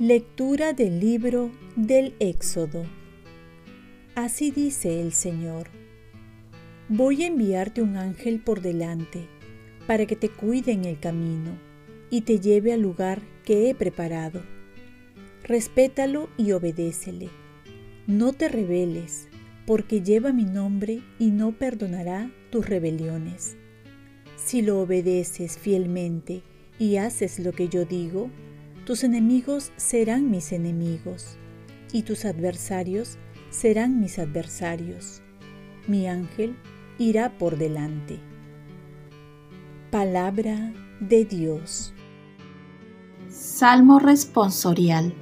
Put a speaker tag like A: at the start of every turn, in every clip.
A: Lectura del libro del Éxodo. Así dice el Señor. Voy a enviarte un ángel por delante, para que te cuide en el camino y te lleve al lugar que he preparado. Respétalo y obedécele. No te rebeles, porque lleva mi nombre y no perdonará tus rebeliones. Si lo obedeces fielmente y haces lo que yo digo, tus enemigos serán mis enemigos, y tus adversarios serán mis adversarios. Mi ángel irá por delante. Palabra de Dios.
B: Salmo responsorial.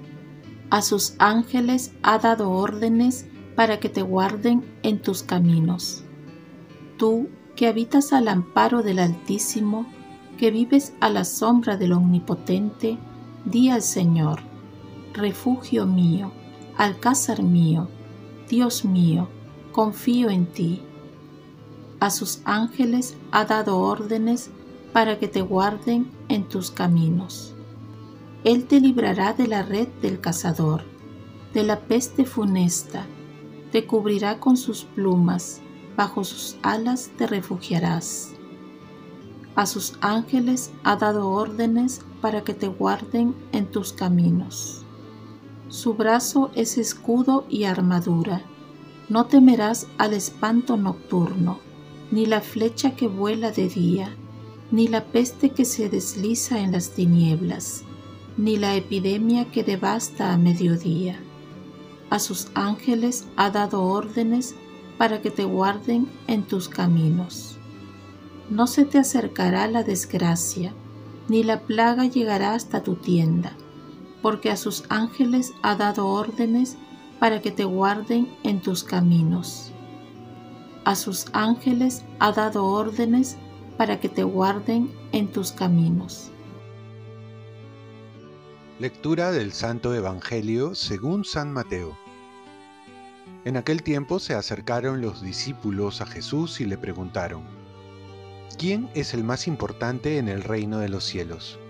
B: A sus ángeles ha dado órdenes para que te guarden en tus caminos. Tú que habitas al amparo del Altísimo, que vives a la sombra del Omnipotente, Di al Señor, refugio mío, alcázar mío, Dios mío, confío en ti. A sus ángeles ha dado órdenes para que te guarden en tus caminos. Él te librará de la red del cazador, de la peste funesta, te cubrirá con sus plumas, bajo sus alas te refugiarás. A sus ángeles ha dado órdenes para que te guarden en tus caminos. Su brazo es escudo y armadura. No temerás al espanto nocturno, ni la flecha que vuela de día, ni la peste que se desliza en las tinieblas, ni la epidemia que devasta a mediodía. A sus ángeles ha dado órdenes para que te guarden en tus caminos. No se te acercará la desgracia, ni la plaga llegará hasta tu tienda, porque a sus ángeles ha dado órdenes para que te guarden en tus caminos. A sus ángeles ha dado órdenes para que te guarden en tus caminos.
C: Lectura del Santo Evangelio según San Mateo. En aquel tiempo se acercaron los discípulos a Jesús y le preguntaron, ¿quién es el más importante en el reino de los cielos?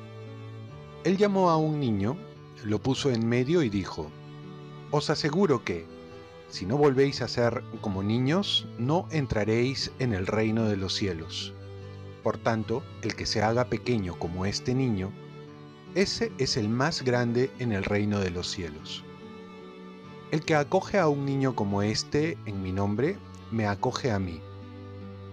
C: Él llamó a un niño, lo puso en medio y dijo, Os aseguro que, si no volvéis a ser como niños, no entraréis en el reino de los cielos. Por tanto, el que se haga pequeño como este niño, ese es el más grande en el reino de los cielos. El que acoge a un niño como este en mi nombre, me acoge a mí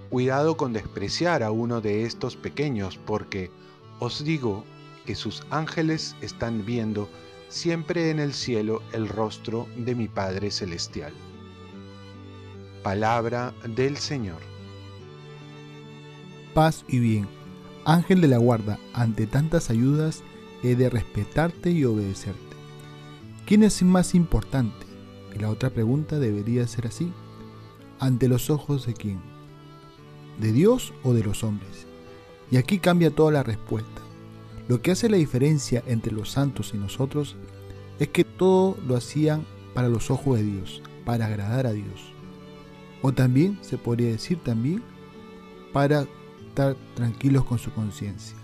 C: Cuidado con despreciar a uno de estos pequeños, porque os digo que sus ángeles están viendo siempre en el cielo el rostro de mi Padre Celestial. Palabra del Señor.
D: Paz y bien. Ángel de la guarda, ante tantas ayudas he de respetarte y obedecerte. ¿Quién es más importante? Y la otra pregunta debería ser así. ¿Ante los ojos de quién? ¿De Dios o de los hombres? Y aquí cambia toda la respuesta. Lo que hace la diferencia entre los santos y nosotros es que todo lo hacían para los ojos de Dios, para agradar a Dios. O también se podría decir también para estar tranquilos con su conciencia.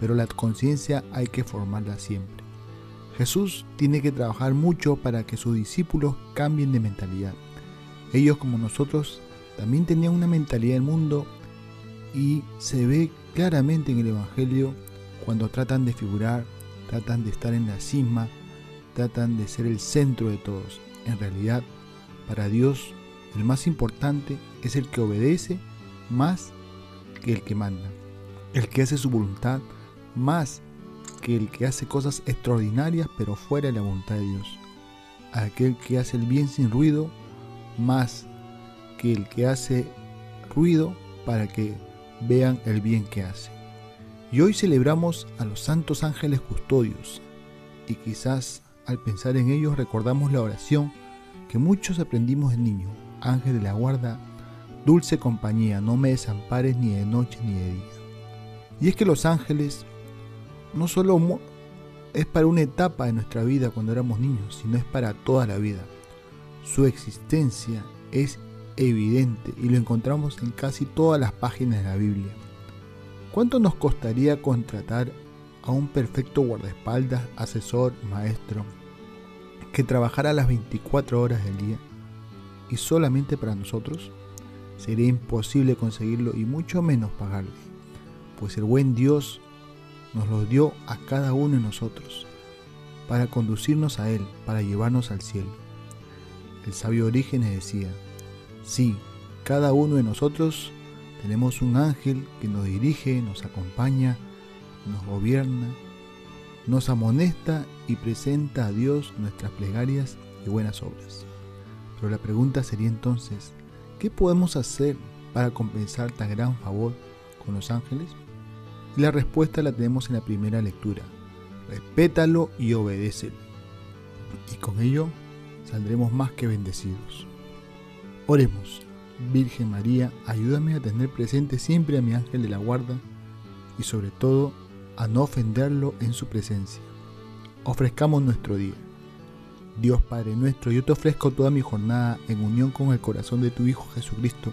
D: Pero la conciencia hay que formarla siempre. Jesús tiene que trabajar mucho para que sus discípulos cambien de mentalidad. Ellos como nosotros también tenían una mentalidad del mundo y se ve claramente en el Evangelio cuando tratan de figurar, tratan de estar en la cisma, tratan de ser el centro de todos. En realidad, para Dios, el más importante es el que obedece más que el que manda, el que hace su voluntad más que el que hace cosas extraordinarias pero fuera de la voluntad de Dios, aquel que hace el bien sin ruido más que el que hace ruido para que vean el bien que hace. Y hoy celebramos a los santos ángeles custodios y quizás al pensar en ellos recordamos la oración que muchos aprendimos de niño, ángel de la guarda, dulce compañía, no me desampares ni de noche ni de día. Y es que los ángeles no solo es para una etapa de nuestra vida cuando éramos niños, sino es para toda la vida. Su existencia es evidente y lo encontramos en casi todas las páginas de la Biblia. ¿Cuánto nos costaría contratar a un perfecto guardaespaldas, asesor, maestro, que trabajara las 24 horas del día y solamente para nosotros? Sería imposible conseguirlo y mucho menos pagarle, pues el buen Dios nos lo dio a cada uno de nosotros, para conducirnos a Él, para llevarnos al cielo. El sabio Orígenes decía, sí, cada uno de nosotros tenemos un ángel que nos dirige, nos acompaña, nos gobierna, nos amonesta y presenta a Dios nuestras plegarias y buenas obras. Pero la pregunta sería entonces, ¿qué podemos hacer para compensar tan gran favor con los ángeles? Y la respuesta la tenemos en la primera lectura. Respétalo y obedécelo. Y con ello saldremos más que bendecidos. Oremos. Virgen María, ayúdame a tener presente siempre a mi ángel de la guarda y sobre todo a no ofenderlo en su presencia. Ofrezcamos nuestro día. Dios Padre nuestro, yo te ofrezco toda mi jornada en unión con el corazón de tu Hijo Jesucristo,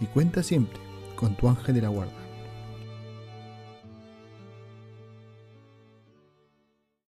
D: y cuenta siempre con tu ángel de la guarda.